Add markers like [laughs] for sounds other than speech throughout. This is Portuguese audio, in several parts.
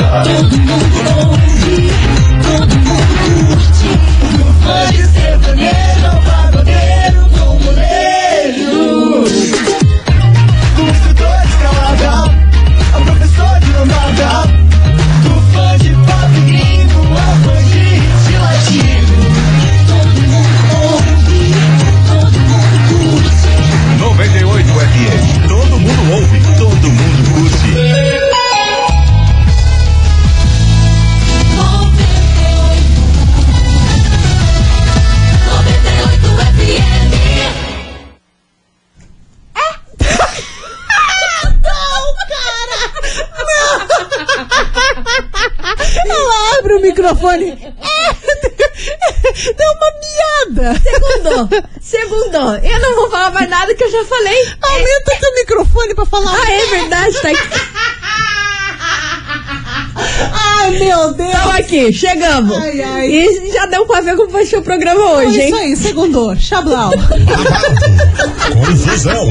Todo eu já falei. Aumenta teu microfone pra falar. Ah, é verdade, tá aqui. [laughs] Ai, meu Deus. Então aqui, chegamos. Ai, ai. E já deu pra ver como vai ser o programa É hoje, isso hein? aí, segundou. Chablau. [laughs] Confusão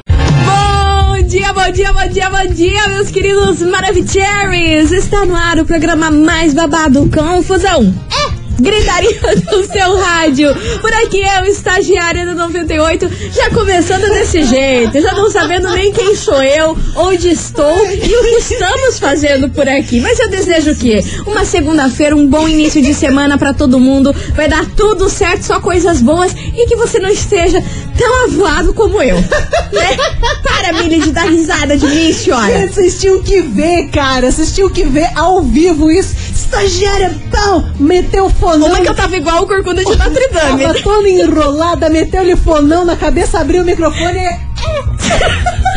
Dia, bom dia, bom dia, bom dia, meus queridos Maravicheries! Está no ar o programa mais babado Confusão. É! Gritaria do seu rádio. Por aqui eu, estagiária do 98, já começando desse jeito, já não sabendo nem quem sou eu, onde estou e o que estamos fazendo por aqui. Mas eu desejo o quê? Uma segunda-feira, um bom início de semana pra todo mundo. Vai dar tudo certo, só coisas boas e que você não esteja tão avoado como eu. Né? Para, Milly, de dar risada de mim, senhora. Vocês tinham que ver, cara. Vocês tinham que ver ao vivo isso. Estagiária, pão, meteu fonão. Uma que eu tava igual o Corcunda de Notre Dame. Tava toda enrolada, meteu-lhe fonão na cabeça, abriu o microfone e... [laughs]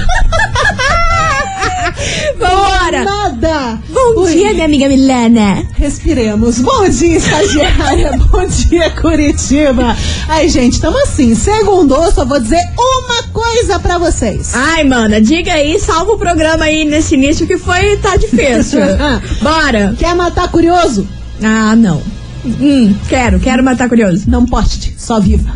Vambora! Nada! Bom Ui, dia, minha amiga Milana. Respiremos. Bom dia, estagiária. [laughs] Bom dia, Curitiba. Ai, gente, tamo assim. Segundou, só vou dizer uma coisa pra vocês. Ai, mana, diga aí, salva o programa aí nesse início que foi, tá difícil. [laughs] Bora! Quer matar curioso? Ah, não. Hum, quero, quero matar curioso. Não poste, só viva.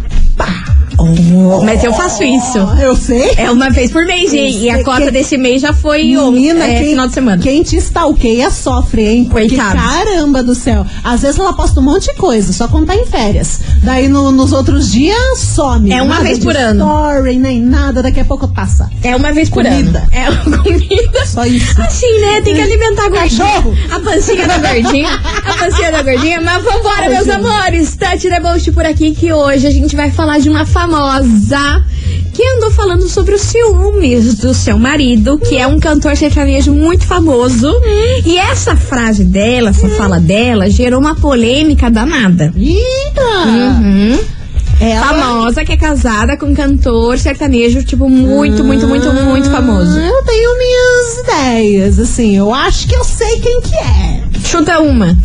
Mas eu faço isso. Eu sei. É uma vez por mês, Eu e, e a cota que- desse mês já foi Menina, é, quem, final de semana. quem te stalkeia sofre, hein? Porque Coitado. caramba do céu. Às vezes ela posta um monte de coisa, só quando tá em férias. Daí no- nos outros dias some. É uma vez por ano. Story, nem nada, daqui a pouco passa. É uma vez por Comida. ano. É [laughs] comida. Só isso. Assim, né? Tem que alimentar a gordinha. Cachorro. A pancinha da gordinha. A pancinha da gordinha. Mas vambora, Ai, meus gente. amores. Tati Deboche por aqui, que hoje a gente vai falar de uma famosa que andou falando sobre os ciúmes do seu marido, que é um cantor sertanejo muito famoso. E essa frase dela, essa fala dela, gerou uma polêmica danada. Eita! Uhum. Ela... Famosa, que é casada com um cantor sertanejo, tipo, muito, muito, muito, muito famoso. Eu tenho minhas ideias, assim. Eu acho que eu sei quem que é. Chuta uma.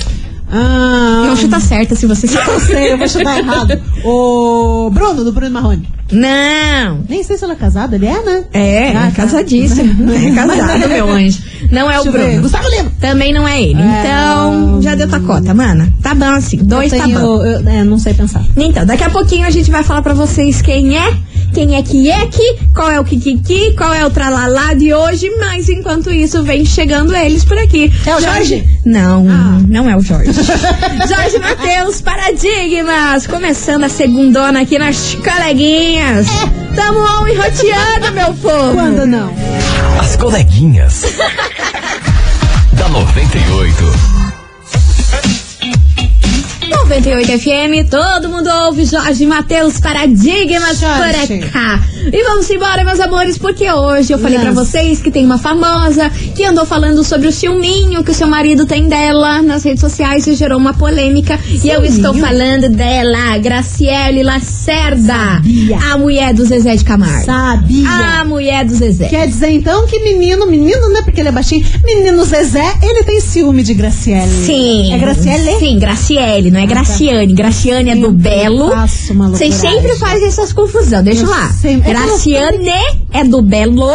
Ah, Não chuta certa se você Eu sei, eu vou chutar errado. [laughs] O Bruno, do Bruno Marrone. Não. Nem sei se ela é casada, ele é, né? É, Ah, tá. casadíssimo. [laughs] É casado, meu anjo. Não é o eu ver. Bruno. Gustavo Lima. Também não é ele. É. Então, já deu tua cota, mana. Tá bom assim. Dois eu tá tenho, bom. eu- é, não sei pensar. Então, daqui a pouquinho a gente vai falar pra vocês quem é, quem é que é que, qual é o Kikiki, qual é o tralalá de hoje, mas enquanto isso vem chegando eles por aqui. É o Jorge? Não, Ah. não é o Jorge. [laughs] Jorge Matheus, Paradigmas, começando a segundona aqui nas coleguinhas. Tamo on e roteando, meu povo. Quando não? As coleguinhas. [laughs] da 98. 98 FM, todo mundo ouve Jorge Matheus Paradigmas Jorge. por cá. E vamos embora, meus amores, porque hoje eu falei pra vocês que tem uma famosa que andou falando sobre o ciúminho que o seu marido tem dela nas redes sociais e gerou uma polêmica. E eu estou falando dela, Graciele Lacerda, Sabia. a mulher do Zezé de Camargo. Sabia. A mulher do Zezé. Quer dizer então que menino, menino, né? Porque ele é baixinho. Menino Zezé, ele tem ciúme de Graciele. Sim. É Graciele? Sim, Graciele, não é Graciane. Graciane é do Belo. Vocês sempre fazem essas confusões, deixa Eu lá. Graciane é do Belo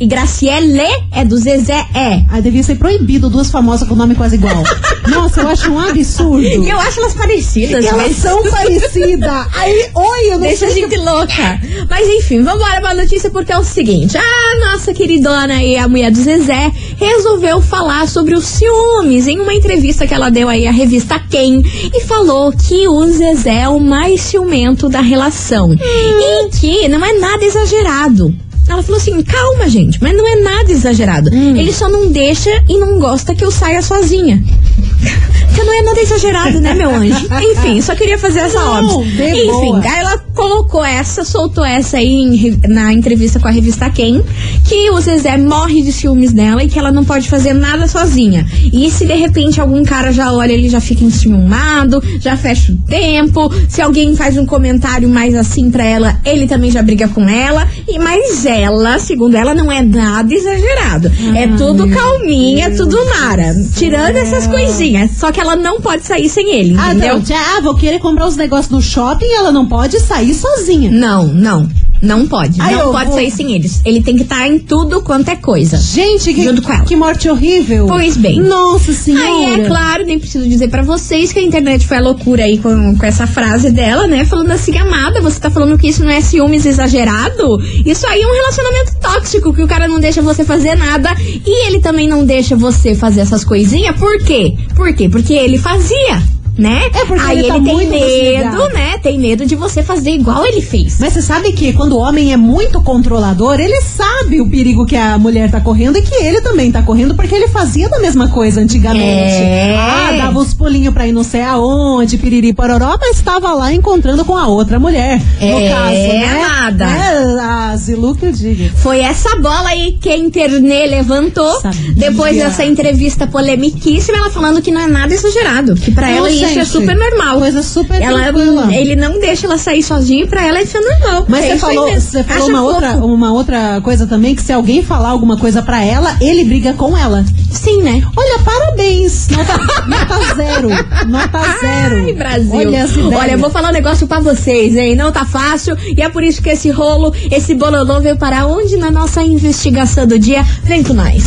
e Graciele é do Zezé é. Ah, devia ser proibido duas famosas com nome quase igual. [laughs] Nossa, eu acho um absurdo. E eu acho elas parecidas, Elas mas... são parecidas. Aí, oi, eu não Deixa a sei gente louca. Mas enfim, vambora pra notícia porque é o seguinte: a nossa queridona e a mulher do Zezé resolveu falar sobre os ciúmes em uma entrevista que ela deu aí à revista Quem e falou que o Zezé é o mais ciumento da relação e que não é nada exagerado. Ela falou assim: calma, gente, mas não é nada exagerado. Ele só não deixa e não gosta que eu saia sozinha. [laughs] Porque não é nada exagerado, né, meu anjo? [laughs] Enfim, só queria fazer essa Não, Enfim, boa. Aí ela colocou essa, soltou essa aí em na entrevista com a revista Quem, que o Zezé morre de ciúmes dela e que ela não pode fazer nada sozinha. E se de repente algum cara já olha, ele já fica enciumado, já fecha o tempo. Se alguém faz um comentário mais assim pra ela, ele também já briga com ela. E mas ela, segundo ela, não é nada exagerado. é tudo calminha, tudo mara. Tirando essas coisinhas. Só que ela não pode sair sem ele, Ah, entendeu? não. Já, vou querer comprar os negócios no shopping e ela não pode sair sozinha. Não, não. Não pode. Ai, não pode vou- sair sem eles. Ele tem que estar em tudo quanto é coisa. Gente, que, Junto com ela. que morte horrível. Pois bem. Nossa senhora. Aí é claro, nem preciso dizer pra vocês que a internet foi a loucura aí com, com essa frase dela, né? Falando assim, amada, você tá falando que isso não é ciúmes exagerado? Isso aí é um relacionamento tóxico, que o cara não deixa você fazer nada e ele também não deixa você fazer essas coisinhas. Por quê? Por quê? Porque ele fazia. Né? É porque Aí ele tá tem muito medo, desligado. né? Tem medo de você fazer igual ele fez. Mas você sabe que quando o homem é muito controlador, ele sabe o perigo que a mulher tá correndo e que ele também tá correndo, porque ele fazia da mesma coisa antigamente. É. Ah, dava os pulinhos pra ir não sei aonde, piriri pororó, mas tava lá encontrando com a outra mulher. É, no caso, né? amada. É, a Zilu que eu digo. Foi essa bola aí que a Internê levantou Sabia. depois dessa entrevista polemiquíssima, ela falando que não é nada exagerado, que pra Não, ela isso é gente, super normal. coisa super ela, tranquila. Ele não deixa ela sair sozinha, pra ela isso é normal. Mas É você falou, você falou uma outra, uma outra coisa também, que se alguém falar alguma coisa pra ela, ele briga com ela. Sim, né? Olha, parabéns. Nota, nota zero. Nota zero. Ai, Brasil. Olha. Olha, eu vou falar um negócio pra vocês, hein? Não tá fácil. E é por isso que esse rolo, esse bololô veio para onde na nossa investigação do dia. Vem com nós.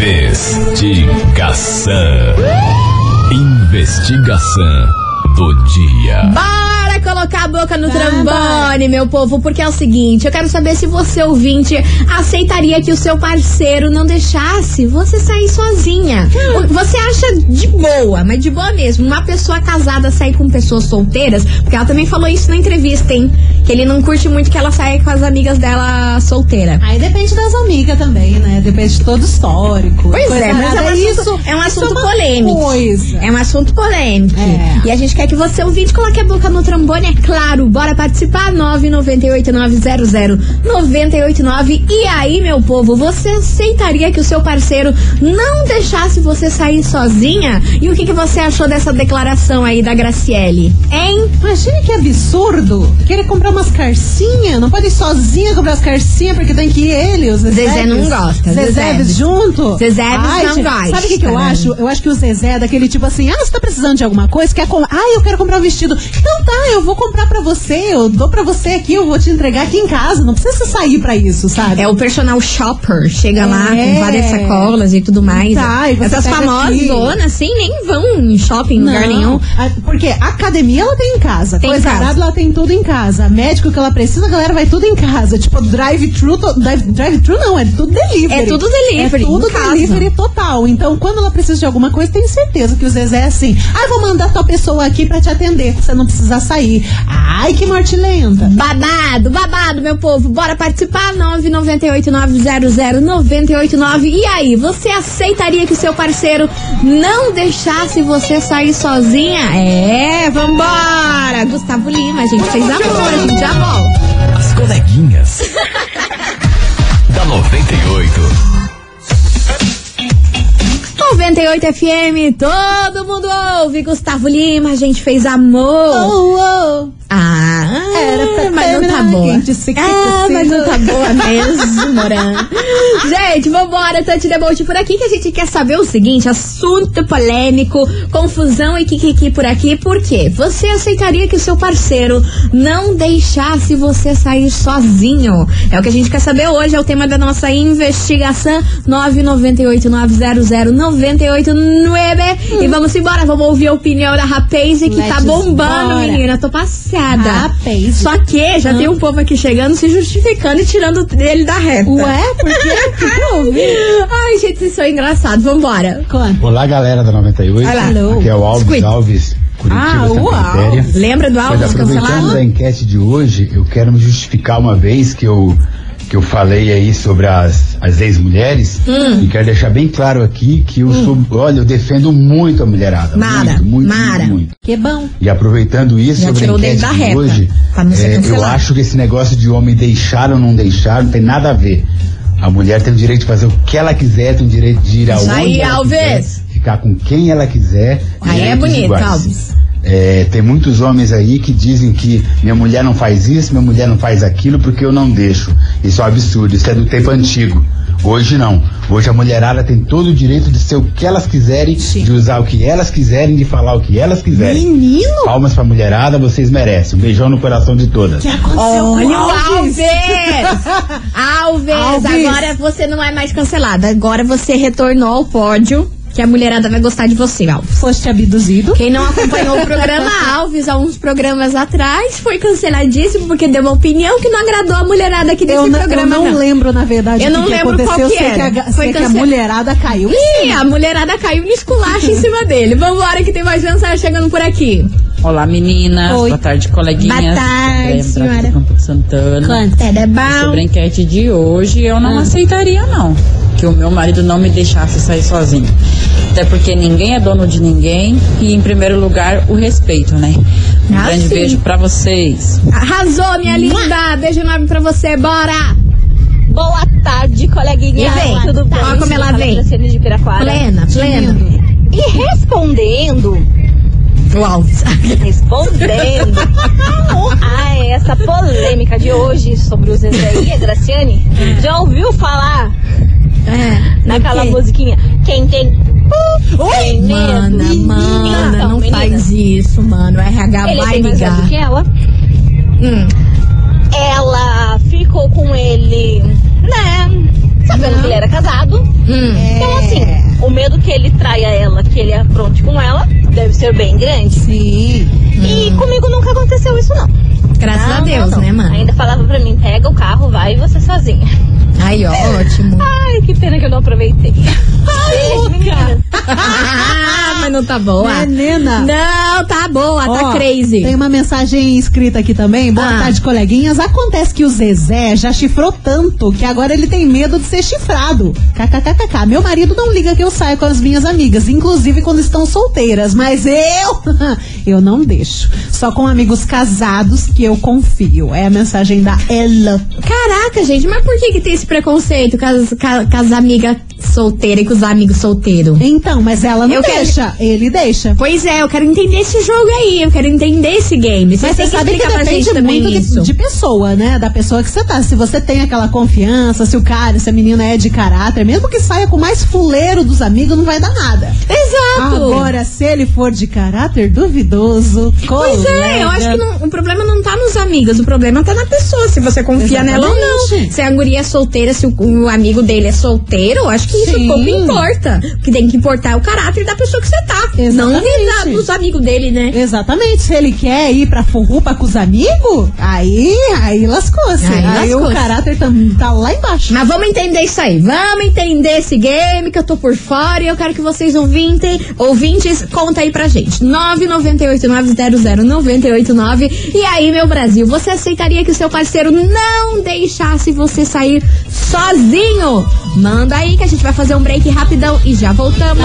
Investigação. Investigação do dia. Bora colocar a boca no trombone, meu povo, porque é o seguinte, eu quero saber se você, ouvinte, aceitaria que o seu parceiro não deixasse você sair sozinha. Você acha de boa, mas de boa mesmo, uma pessoa casada sair com pessoas solteiras? Porque ela também falou isso na entrevista, hein? Que ele não curte muito que ela saia com as amigas dela solteira. Aí depende das amigas também, né? Depende de todo o histórico. Pois é, mas é isso, é um isso assunto uma polêmico. Coisa. É um assunto polêmico. É. E a gente quer que você, ouvinte, coloque a boca no trombone, é claro. Bora participar, 998900989. E aí, meu povo, você aceitaria que o seu parceiro não deixasse você sair sozinha? E o que, que você achou dessa declaração aí da Graciele? Hein? Imagine que absurdo. Querer comprar umas carcinhas. Não pode ir sozinha comprar as carcinhas porque tem que ir ele, os Zezé. Não gosta, Zezé junto. Zezé não gente, gosta. Sabe o que, que eu acho? Eu acho que o Zezé é daquele tipo assim: ah, você tá precisando de alguma coisa? Quer com... Ah, eu quero comprar um vestido. Então tá, eu vou comprar pra você. Eu dou pra você aqui, eu vou te entregar aqui em casa. Não precisa sair pra isso, sabe? É o personal shopper, chega lá É. com várias sacolas e tudo mais. Tá, e você Essas famosas zonas, assim, nem vão em shopping, em lugar nenhum. Porque a academia ela tem em casa. Tem em Coisa arada ela tem tudo em casa. Médico que ela precisa, a galera vai tudo em casa. Tipo, drive-thru. Drive- Drive-thru não, é tudo delivery. É tudo delivery, É tudo delivery total. Então, quando ela precisa de alguma coisa, tem certeza que o Zezé é assim. Ah, vou mandar tua pessoa aqui pra te atender, pra você não precisar sair. Ai, que morte lenta. Babado, babado, meu povo. Bora participar, 998-900-989. E aí, você aceitaria que o seu parceiro não deixasse você sair sozinha? É, vambora! Gustavo Lima, a gente fez amor, a gente já volta. As coleguinhas. [laughs] da 98. 98 FM, todo mundo ouve. Gustavo Lima, a gente fez amor. Oh, oh. Ah, Era pra mas não tá terminar, boa. gente, Ah, mas não tá boa mesmo, Moran. [laughs] gente, vambora, Tante Debolt por aqui que a gente quer saber o seguinte, assunto polêmico, confusão e kikiki por aqui, por quê? Você aceitaria que o seu parceiro não deixasse você sair sozinho? É o que a gente quer saber hoje, é o tema da nossa investigação 998900989 e vamos embora, vamos ouvir a opinião da Rapaz que tá Let's bombando, bora. menina, tô Rapaz. Só que já tem um povo aqui chegando, se justificando e tirando ele da reta. Ué, por quê? [laughs] Ai, gente, isso é engraçado. Vambora. Conta. Olá, galera da 98. Olá. Aqui é o Alves Squid. Alves, Curitiba, Ah, uau. Lembra do Mas Alves aproveitando cancelado? da enquete de hoje, eu quero me justificar uma vez que eu, que eu falei aí sobre as, as ex-mulheres. Hum. E quero deixar bem claro aqui que eu sou, olha, eu defendo muito a mulherada. Mara, muito, muito, Mara. muito, muito. Que bom. E aproveitando isso Já sobre a enquete da de reta, hoje, é, eu acho que esse negócio de homem deixar ou não deixar não tem nada a ver. A mulher tem o direito de fazer o que ela quiser, tem o direito de ir Isso aonde aí, ela Alves. quiser, ficar com quem ela quiser. Aí é bonito, iguais. Alves. É, tem muitos homens aí que dizem que minha mulher não faz isso, minha mulher não faz aquilo porque eu não deixo. Isso é um absurdo, isso é do tempo antigo. Hoje não. Hoje a mulherada tem todo o direito de ser o que elas quiserem, de usar o que elas quiserem, de falar o que elas quiserem. Menino! Palmas pra mulherada, vocês merecem. Um beijão no coração de todas. O que aconteceu Olha o Alves! [laughs] Alves! Alves. Agora você não é mais cancelada. Agora você retornou ao pódio. Que a mulherada vai gostar de você, Alves. Foste abduzido. Quem não acompanhou o programa [laughs] Alves há uns programas atrás foi canceladíssimo porque deu uma opinião que não agradou a mulherada aqui desse Eu, não- eu programa. não, lembro, na verdade, Eu que, não que lembro aconteceu. qual que sei que, era. a, Foi que a mulherada caiu. Ih, a mulherada caiu no esculacho em cima dele. Vambora que tem mais mensagem chegando por aqui. Olá meninas, Oi. boa tarde coleguinhas. Boa tarde, senhora. do Campo de Santana. Quanto? É bom. Sobre a enquete de hoje, eu Ah. não aceitaria não, que o meu marido não me deixasse sair sozinho. Até porque ninguém é dono de ninguém e em primeiro lugar o respeito, né? Um Ah, grande sim. beijo pra vocês. Arrasou, minha linda. Beijo enorme pra você. Bora. Boa tarde, coleguinha. E vem. Tudo bem? Ó como ela vem. Graciane de Piraquara. Plena, plena. E respondendo, O Alves. [laughs] respondendo a essa polêmica de hoje sobre o Zezé e a Graciane, já ouviu falar É. naquela quê? musiquinha? Quem tem. tem medo? Mana, mana, Então, não menina, faz isso, mano. O RH Ele vai tem mais ligar. que ela. Hum. Ela ficou com ele, né? Sabendo que ele era casado. Hum. Então, assim, o medo que ele traia ela, que ele apronte com ela, deve ser bem grande. Sim. E comigo nunca aconteceu isso, não. Graças Não, a Deus, não, não. né, mano? Ainda falava pra mim, pega o carro, vai você sozinha. Ó, ótimo. Ai, que pena que eu não aproveitei. [laughs] Beijo, meninas. [laughs] Mas não tá boa. Menina. Não, tá boa, tá crazy. Tem uma mensagem escrita aqui também. Boa Ah. tarde, coleguinhas. Acontece que o Zezé já chifrou tanto que agora ele tem medo de ser chifrado. KKKKK. Meu marido não liga que eu saia com as minhas amigas, inclusive quando estão solteiras, mas eu, [laughs] eu não deixo. Só com amigos casados que eu confio. É a mensagem da Ela. Caraca, gente, mas por que que tem esse preconceito com as, com, as amigas solteiras e com os amigos solteiros? Então, mas ela não Eu quero- deixa, ele deixa. Pois é, eu quero entender esse jogo aí, eu quero entender esse game. Mas você sabe que depende muito isso. de, de pessoa, né? Da pessoa que você tá. Se você tem aquela confiança, se o cara, se a menina é de caráter, mesmo que saia com mais fuleiro dos amigos, não vai dar nada. Exato. Agora, se ele for de caráter duvidoso, Pois é, eu acho que não- o problema não tá nos amigos, o problema tá na pessoa, se você confia nela ou não. Exatamente. Se a guria é solteira, se o, o amigo dele é solteiro, eu acho que isso Sim. pouco importa. O que tem que importar é o caráter da pessoa que você tá. Não Exatamente. da- dos amigos dele, né? Exatamente, se ele quer ir pra forrupa com os amigos, aí, aí lascou-se. Aí Aí, lascou-se. o caráter tá, tá lá embaixo. Mas vamos entender isso aí. Vamos entender esse game que eu tô por fora e eu quero que vocês ouvintem, ouvintes, conta aí pra gente. 998900989. E aí, meu Brasil, você aceitaria que o seu parceiro não deixasse você sair sozinho? Manda aí que a gente vai fazer um break rapidão e já voltamos.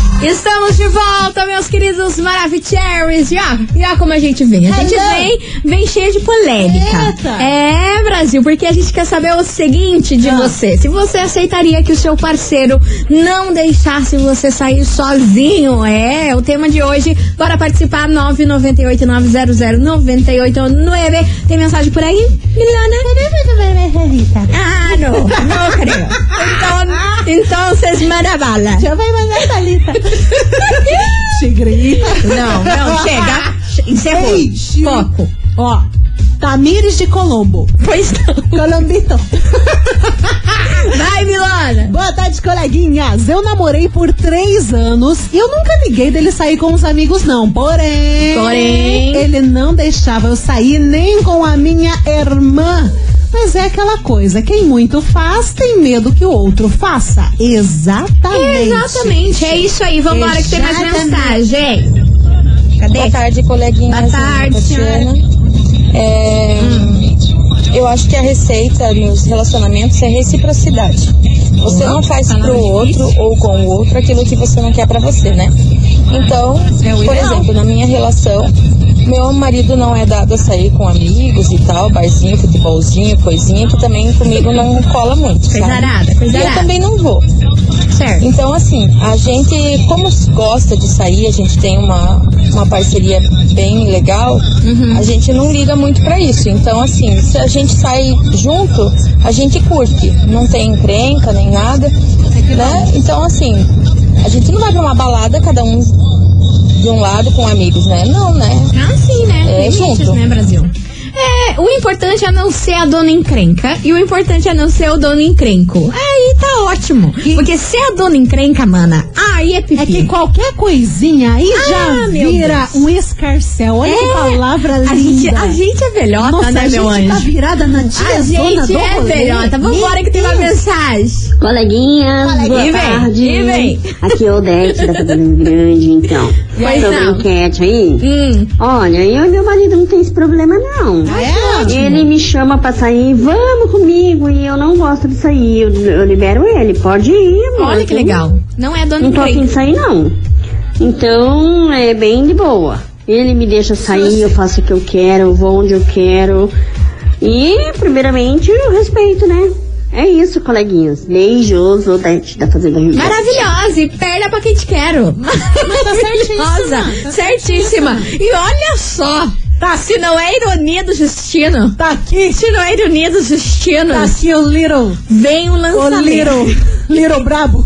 Estamos de volta, meus queridos Maravicheries. Já, já como a gente vem? A gente vem, vem cheia de polêmica. Eita. É, Brasil, porque a gente quer saber o seguinte de Ah. você. Se você aceitaria que o seu parceiro não deixasse você sair sozinho. É, o tema de hoje. Bora participar, 998-900-989. Tem mensagem por aí, Milana? Ah, não, não creio. [laughs] Então, então vocês mandam bala. Já vai mandar Thalita. [laughs] Tigrita. Não, não, chega. Encerrou. Ei, Chico. Foco. Ó, Tamires de Colombo. Pois não. Colombito. [laughs] Vai, Milana. Boa tarde, coleguinhas. Eu namorei por três anos e eu nunca liguei dele sair com os amigos, não. Porém, Porém. ele não deixava eu sair nem com a minha irmã. Mas é aquela coisa, quem muito faz tem medo que o outro faça. Exatamente. Exatamente, é isso aí. Vambora que tem mais Exatamente. mensagem. Cadê? Boa tarde, coleguinhas. Boa tarde, Tatiana. É, Eu acho que a receita nos relacionamentos é reciprocidade. Você não faz pro outro ou com o outro aquilo que você não quer pra você, né? Então, por exemplo, na minha relação, meu marido não é dado a sair com amigos e tal, barzinho, futebolzinho, coisinha, que também comigo não cola muito, Coisa sabe? arada, coisa E eu arada. também não vou. Certo. Então, assim, a gente, como gosta de sair, a gente tem uma, uma parceria bem legal, Uhum. a gente não liga muito pra isso. Então, assim, se a gente sai junto, a gente curte. Não tem encrenca nem nada, né? Então, assim, a gente não vai pra uma balada, cada um de um lado com amigos, né? Não, né? Ah, sim, né? É, Limites, junto. né, Brasil? É, o importante é não ser a dona encrenca e o importante é não ser o dono encrenco. Aí tá ótimo. Porque se é a dona encrenca, mana, aí é pipi. É que qualquer coisinha aí Ah, já vira Deus. um escarcel. Olha que É, palavra linda. a gente, a gente é velhota, Nossa, né, a meu gente tá anjo? virada na tia A gente é rolê. velhota. Vambora que tem uma mensagem. Coleguinhas, Coleguinha. boa E vem, tarde. e vem. Aqui é o Odete da Grande, então. Pois Sobre não. a enquete aí. Hum. Olha, eu e meu marido não tem esse problema, não. É ótimo. Ele me chama pra sair, vamos comigo, e eu não gosto de sair. Eu, eu libero ele, pode ir, amor. Olha que legal. Não é dona Não tô afim de sair, não. Então, é bem de boa. Ele me deixa sair, eu faço o que eu quero, eu vou onde eu quero. E, primeiramente, o respeito, né? É isso, coleguinhas. Beijos, Odete da Fazenda Rio. Maravilhosa, e perna pra quem te quero. Maravilhosa, certíssima, tá certíssima. E olha só, Tá se não é ironia do destino, Tá aqui. se não é ironia dos destinos, Tá aqui o Little. vem o O lançamento. Little. [laughs] Little Brabo.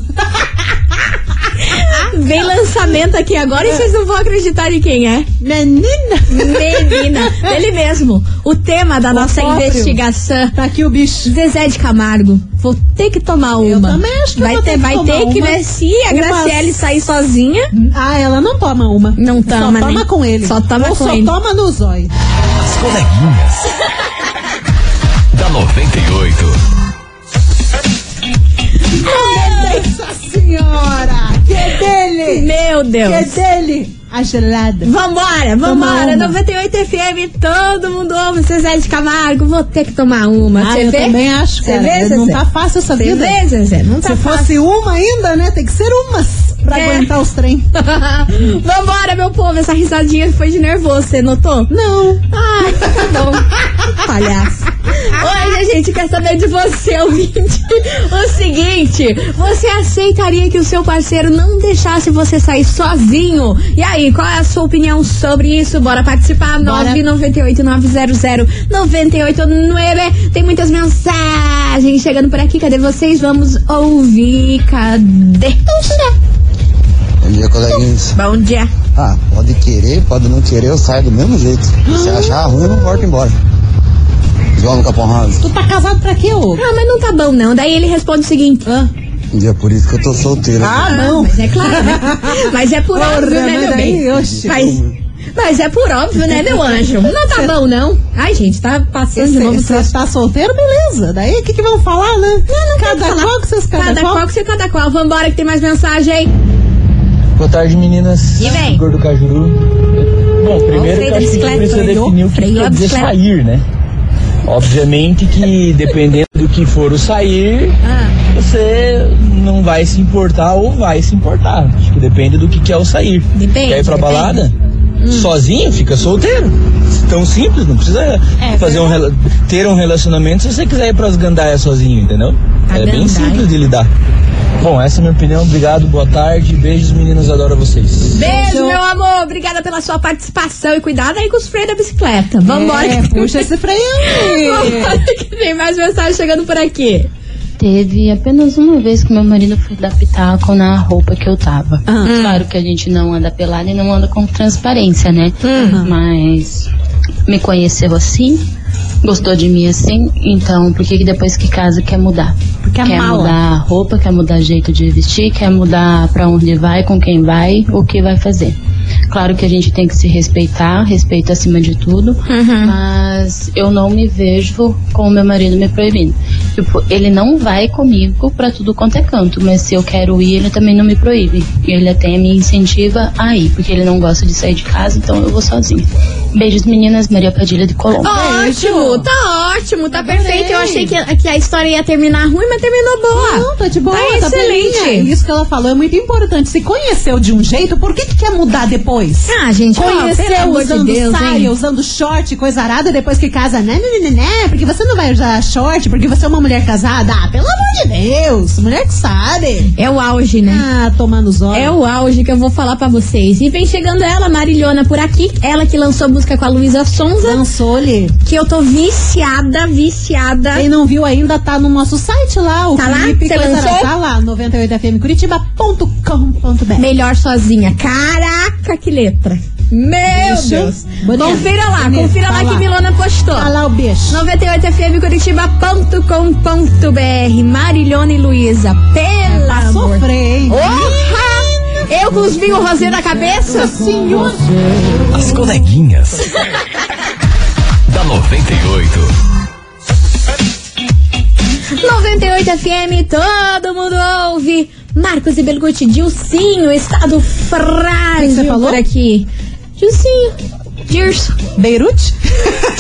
Vem lançamento aqui agora e vocês não vão acreditar em quem é. Menina. Menina, ele mesmo. O tema da nossa próprio. investigação. Tá aqui o bicho. Zezé de Camargo, vou ter que tomar uma. Eu também acho que eu vai vou ter, ter que vai ter que, uma. né? Se a Graciele sair sozinha, Ah, ela não toma uma. Não toma, Só toma com ele. Só toma Ou com só ele. toma no zóio. As coleguinhas. da 98. Nossa senhora! Que é dele! meu Que Deus. é dele! A gelada. Vambora, vambora. uma. 98 FM, todo mundo ouve Zezé de Camargo. Vou ter que tomar uma. Ah, eu vê? também acho, Cê cara. vê, não tá fácil essa vida. vê, Zezé? Não tá Se fácil. fosse uma ainda, né? Tem que ser umas pra É. aguentar os trem. [laughs] Vambora, meu povo. Essa risadinha foi de nervoso, você notou? Não. Ai, tá bom. [laughs] Palhaço. Hoje a gente quer saber de você, ouvinte. O seguinte: você aceitaria que o seu parceiro não deixasse você sair sozinho? E aí, qual é a sua opinião sobre isso? Bora participar. Bora. 998-900-989. Tem muitas mensagens chegando por aqui. Cadê vocês? Vamos ouvir. Cadê? Bom dia, coleguinhas. Bom dia. Ah, pode querer, pode não querer, eu saio do mesmo jeito. Se achar ruim, eu não volto embora. João Capão Raso. Tu tá casado pra quê, ô? Ah, mas não tá bom, não. Daí ele responde o seguinte. Ah, Um dia por isso que eu tô solteiro. Ah, não. Mas é claro, né? [laughs] Mas é por Porra, óbvio, né, meu bem? oxe. Mas, mas é por óbvio, né, meu anjo? Não tá bom, não. Ai, gente, tá passando de novo. Você tá solteiro, beleza. Daí o que, que vão falar, né? cada qual com seus cada, Cada qual que você cada qual. Vambora que tem mais mensagem. Boa tarde, meninas. E vem. Igor do Cajuru. Bom, primeiro eu acho que a gente precisa definir o que quer dizer bicicleta. sair, né? Obviamente que [laughs] dependendo do que for o sair, você não vai se importar ou vai se importar. Acho que depende do que, que é o sair. Depende, Quer ir pra depende. balada? Sozinho, fica solteiro. Tão simples, não precisa É, fazer um, rela- ter um relacionamento se você quiser ir pras gandaias sozinho, entendeu? A é bem simples de lidar. Bom, essa é a minha opinião. Obrigado, boa tarde. Beijos, meninas. Adoro vocês. Beijo, meu amor. Obrigada pela sua participação e cuidado aí com os freios da bicicleta. Vambora. É, que tem- puxa esse freio aí. Vambora [laughs] que tem mais mensagem chegando por aqui. Teve apenas uma vez que meu marido foi dar pitaco na roupa que eu tava. Claro que a gente não anda pelada e não anda com transparência, né? Mas me conheceu assim, gostou de mim assim, então por que que depois que casa quer mudar? Porque é quer mala. mudar a roupa, quer mudar jeito de vestir, quer mudar pra onde vai, com quem vai, o que vai fazer. Claro que a gente tem que se respeitar, respeito acima de tudo, mas eu não me vejo com o meu marido me proibindo. Tipo, ele não vai comigo pra tudo quanto é canto, mas se eu quero ir, ele também não me proíbe. Ele até me incentiva a ir, porque ele não gosta de sair de casa, então eu vou sozinho. Beijos, meninas. Maria Padilha de Colombo. Ótimo, tá ótimo, tá perfeito. Eu achei que, que a história ia terminar ruim, mas terminou boa. Não, tá de boa, Tá tá excelente. boinha. Isso que ela falou é muito importante. Se conheceu de um jeito, por que, que quer mudar depois? Ah, gente, ó, Conheceu de usando Deus, saia, hein? usando short, coisa arada, depois que casa, né, né, né, né, porque você não vai usar short, porque você é uma mulher casada. Ah, pelo amor de Deus, mulher que sabe. É o auge, né? Ah, tomando os olhos. É o auge que eu vou falar pra vocês. E vem chegando ela, Marilhona, por aqui. Ela que lançou música com a Luísa Sonza. Lançou-lhe. Que eu tô viciada, viciada. Quem não viu ainda, tá no nosso site lá, o Tá lá? Felipe Você lançou? Tá lá, 98fmcuritiba.com.br. Melhor sozinha. Caraca, que letra. Meu Bicho, Deus. bonito. Confira lá, Bonito. confira lá, lá. que Milona postou. Tá lá o beijo. 98fmcuritiba.com.br Marilhona e Luísa. Pela Pra sofrer! Eu com os vinhos rosé na cabeça? Senhor. As coleguinhas. da 98. 98 FM, todo mundo ouve. Marcos e Belgucci, Dilcinho, estado frágil você falou? por aqui. Dilcinho, Dirso. Beirute?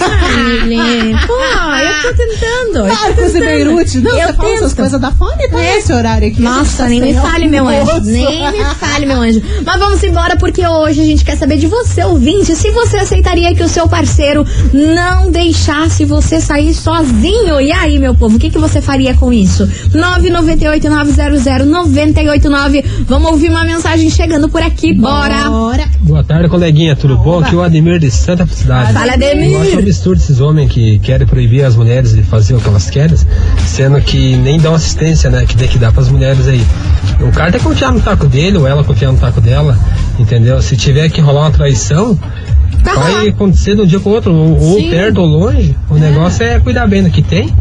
Ai, [laughs] Lê, pô, eu tô tentando. eu Marcos e. Beirute. Não, eu você fala essas coisas da fome, tá É. nesse horário aqui. Nossa, Tá nem me fale, meu anjo. Nem me fale, meu anjo. Mas vamos embora porque hoje a gente quer saber de você, ouvinte. Se você aceitaria que o seu parceiro não deixasse você sair sozinho. E aí, meu povo, o que, que você faria com isso? 998-900-989. Vamos ouvir uma mensagem chegando por aqui. Bora! Bora. Boa tarde, coleguinha. Tudo bom? Aqui é o Ademir de Santa Felicidade. Fala, Eu acho um absurdo esses homens que querem proibir as mulheres de fazer o que elas querem, sendo que nem dão assistência, né? Que tem que dar pras mulheres aí. O cara tem que confiar no taco dele, ou ela confiar no taco dela, entendeu? Se tiver que rolar uma traição, vai acontecer de um dia com o outro, ou, ou perto ou longe. O negócio é cuidar bem do que tem,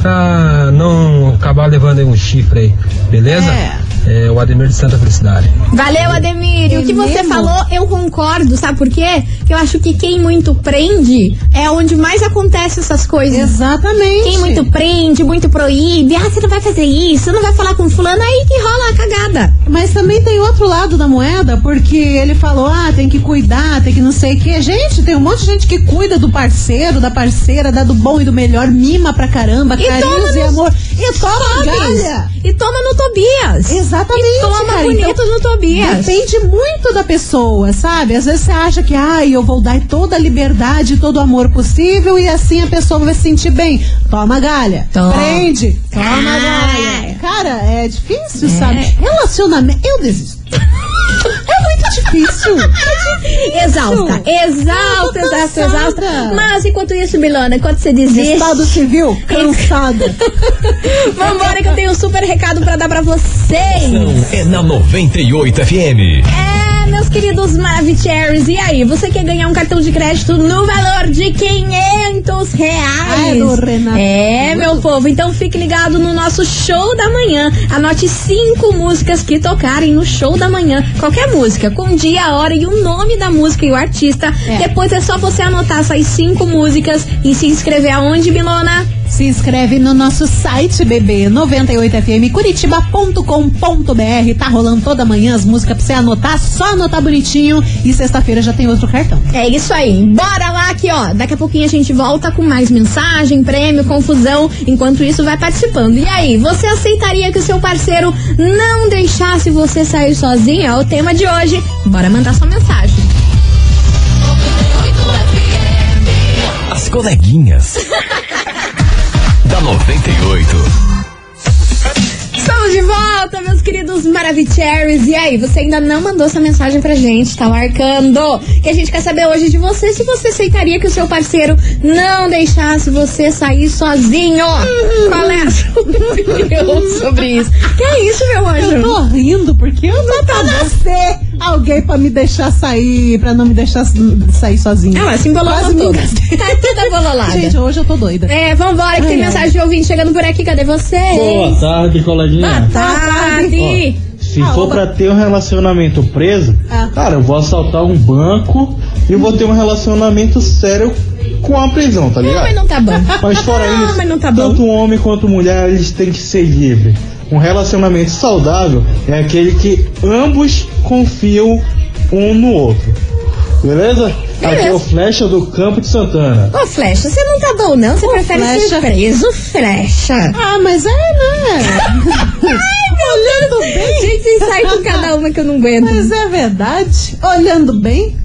pra não acabar levando aí um chifre aí, beleza? É. o Ademir de Santa Felicidade. Valeu, Ademir. E o que você mesmo? falou, eu concordo, sabe por quê? Eu acho que quem muito prende é onde mais acontece essas coisas. Exatamente. Quem muito prende, muito proíbe, ah, você não vai fazer isso, você não vai falar com fulano, aí que rola a cagada. Mas também tem outro lado da moeda, porque ele falou, ah, tem que cuidar, tem que não sei o quê. Gente, tem um monte de gente que cuida do parceiro, da parceira, dá do bom e do melhor, mima pra caramba, E toma carinhos e amor. E toma galha. E toma no Tobias. Exatamente. E toma cara. bonito Então, no Tobias. Depende muito da pessoa, sabe? Às vezes você acha que, ai, eu vou dar toda a liberdade, todo o amor possível e assim a pessoa vai se sentir bem. Toma galha. Toma. Prende. Toma Ah. galha. Cara, é difícil, sabe? Relacionamento. Eu desisto. É muito difícil. É Exausta, [laughs] difícil. exausta, exausta, cansada. exausta. Mas enquanto isso, Milana, enquanto você desiste. Estado civil, [laughs] cansada. [laughs] Vambora que eu tenho um super recado pra dar pra vocês. É na 98 FM. É, meus queridos Maravicheries, e aí? Você quer ganhar um cartão de crédito no valor de 500 reais? Do Renato. É, meu povo, então fique ligado no nosso show da manhã. Anote cinco músicas que tocarem no show da manhã. Qualquer música, com dia, a hora e o nome da música e o artista. É. Depois é só você anotar essas cinco músicas e se inscrever aonde, Milona? Se inscreve no nosso site, bebê, 98fmcuritiba.com.br. Tá rolando toda manhã as músicas pra você anotar, só anotar bonitinho. E sexta-feira já tem outro cartão. É isso aí. Bora lá que, ó, daqui a pouquinho a gente volta com mais mensagem, prêmio, confusão. Enquanto isso, vai participando. E aí, você aceitaria que o seu parceiro não deixasse você sair sozinho? É o tema de hoje. Bora mandar sua mensagem. As coleguinhas. Da 98. Estamos de volta, meus queridos Maravicheries. E aí, você ainda não mandou essa mensagem pra gente, tá marcando? Que a gente quer saber hoje de você se você aceitaria que o seu parceiro não deixasse você sair sozinho. Qual é a sua [laughs] opinião sobre isso? Que é isso, meu anjo? Eu tô rindo porque eu não tô você alguém pra me deixar sair, pra não me deixar sair sozinho. Ah, assim embolou Quase [laughs] tudo. engasguei. Tá toda bololada. Gente, hoje eu tô doida. É, vambora, que tem Ai, ai. mensagem de ouvinte chegando por aqui. Cadê você? Boa tarde, coleguinha. Boa tarde. Se Ah, for oba. pra ter um relacionamento preso, Ah. cara, eu vou assaltar um banco e vou ter um relacionamento sério com a prisão, tá Não, ligado? mas não tá bom. Mas fora Não, isso, mas não tá bom. tanto homem quanto mulher, eles têm que ser livres. Um relacionamento saudável é aquele que ambos confiam um no outro. Beleza? Aqui é o Flecha do Campo de Santana. Ô, Flecha, você não tá bom, não? Você Ô, prefere ser Flecha. preso, Flecha? Ah, mas é, né? [laughs] Olhando bem. Gente, vocês saem com cada uma que eu não aguento. Mas é verdade. Olhando bem,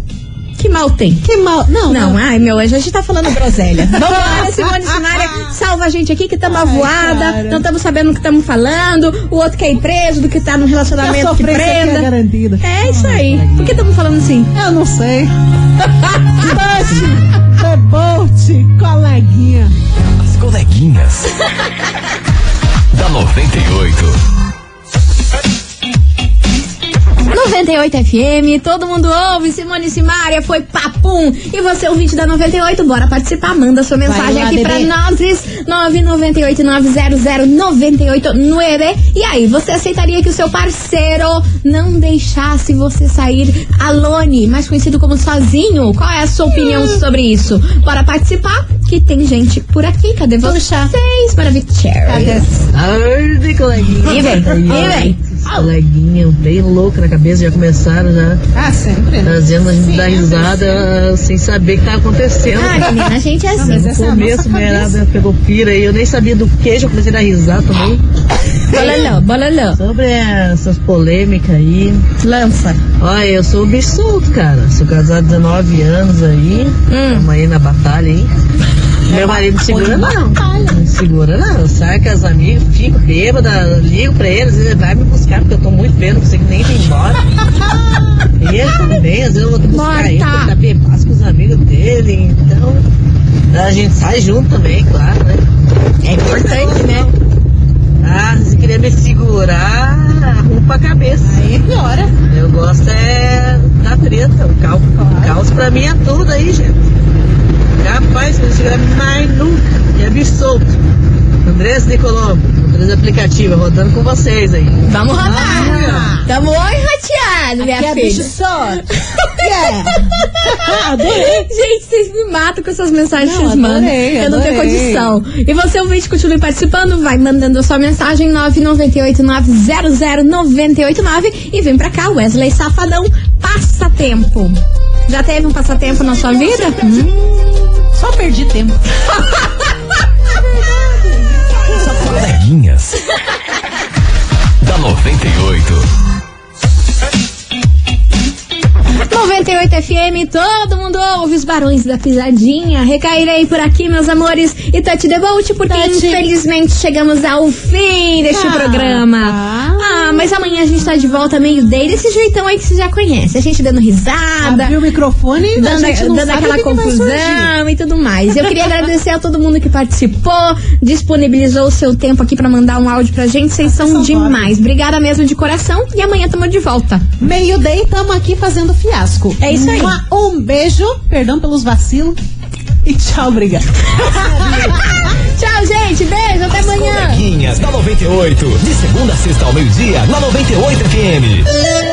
Que mal tem? que mal. Não, Não, ai, meu anjo, a gente tá falando groselha. [laughs] Vambora, Simone Simaria, salva a gente aqui que estamos avoada, cara. não estamos sabendo o que estamos falando, o outro quer ir preso, do que tá no a relacionamento que é prenda. garantida. É isso aí. Por que estamos falando assim? Eu não sei. [laughs] Touch, rebote, coleguinha. As coleguinhas. [laughs] da 98. 98 FM, todo mundo ouve, Simone Simaria foi papum. E você, ouvinte da 98, bora participar, manda sua mensagem lá, aqui pra bebê. nós, 998-900-989. E aí, você aceitaria que o seu parceiro não deixasse você sair alone, mais conhecido como sozinho? Qual é a sua opinião sobre isso? Bora participar, que tem gente por aqui. Cadê Puxa. vocês? Maravilha. Cadê? E vem, e vem. Esses coleguinhas bem loucos na cabeça, já começaram já Ah, sempre. né? fazendo a gente dar risada sem saber o que tá acontecendo. Ah, menina, a gente é assim. No é começo, mulherada pegou pira aí, eu nem sabia do que, já comecei a dar risada também. Bololô, bololô. Sobre essas polêmicas aí. Lança. Olha, eu sou bicho solto, cara. Sou casado há 19 anos aí. Hum. Tamo aí na batalha, hein? Meu marido segura não. Segura não. Eu saio com as amigas, fico bêbada, ligo pra eles, ele vai me buscar, porque eu tô muito bêbado, não consigo nem ir embora. [laughs] E ele também, às vezes eu vou buscar Morta. ele, porque tá bebaço com os amigos dele, então. A gente sai junto também, claro, né? É importante, né? Ah, se querer me segurar, arruma a cabeça. Aí piora. Eu gosto é da treta, o caos, o caos pra mim é tudo aí, gente. Rapaz, quando chegar mais nunca, e é bicho solto. Andrés de Colombo, Andrés aplicativo, rodando com vocês aí. Vamos rodar. Tamo enrateado, minha Aqui é filha. bicho solto. [laughs] Yeah. Adorei. Gente, vocês me matam com essas mensagens que Não, vocês mandam. adorei, Eu não tenho adorei. condição. E você, ouvinte, continue participando, vai mandando a sua mensagem 998-900-989 e vem pra cá, Wesley Safadão, passatempo. Já teve um passatempo na sua vida? Hum. Só perdi tempo. Coleguinhas. da 98. 98 FM, todo mundo ouve os barões da pisadinha. Recairei por aqui, meus amores, e Tati Debolt, porque Tati. infelizmente chegamos ao fim deste Ah, programa. ah. Ah, mas amanhã a gente tá de volta meio-day, desse jeitão aí que você já conhece. A gente dando risada. Abriu o microfone e a Dando, dando aquela que confusão e tudo mais. Eu queria agradecer a todo mundo que participou, disponibilizou o seu tempo aqui pra mandar um áudio pra gente. Vocês são são demais. Obrigada mesmo de coração e amanhã tamo de volta. Meio-day, tamo aqui fazendo fiasco. É isso aí. Uma- Um beijo, perdão pelos vacilos. E tchau, obrigada. [laughs] Tchau, gente. Beijo. Até amanhã. Coleguinhas da 98. De segunda a sexta ao meio-dia, na 98 FM.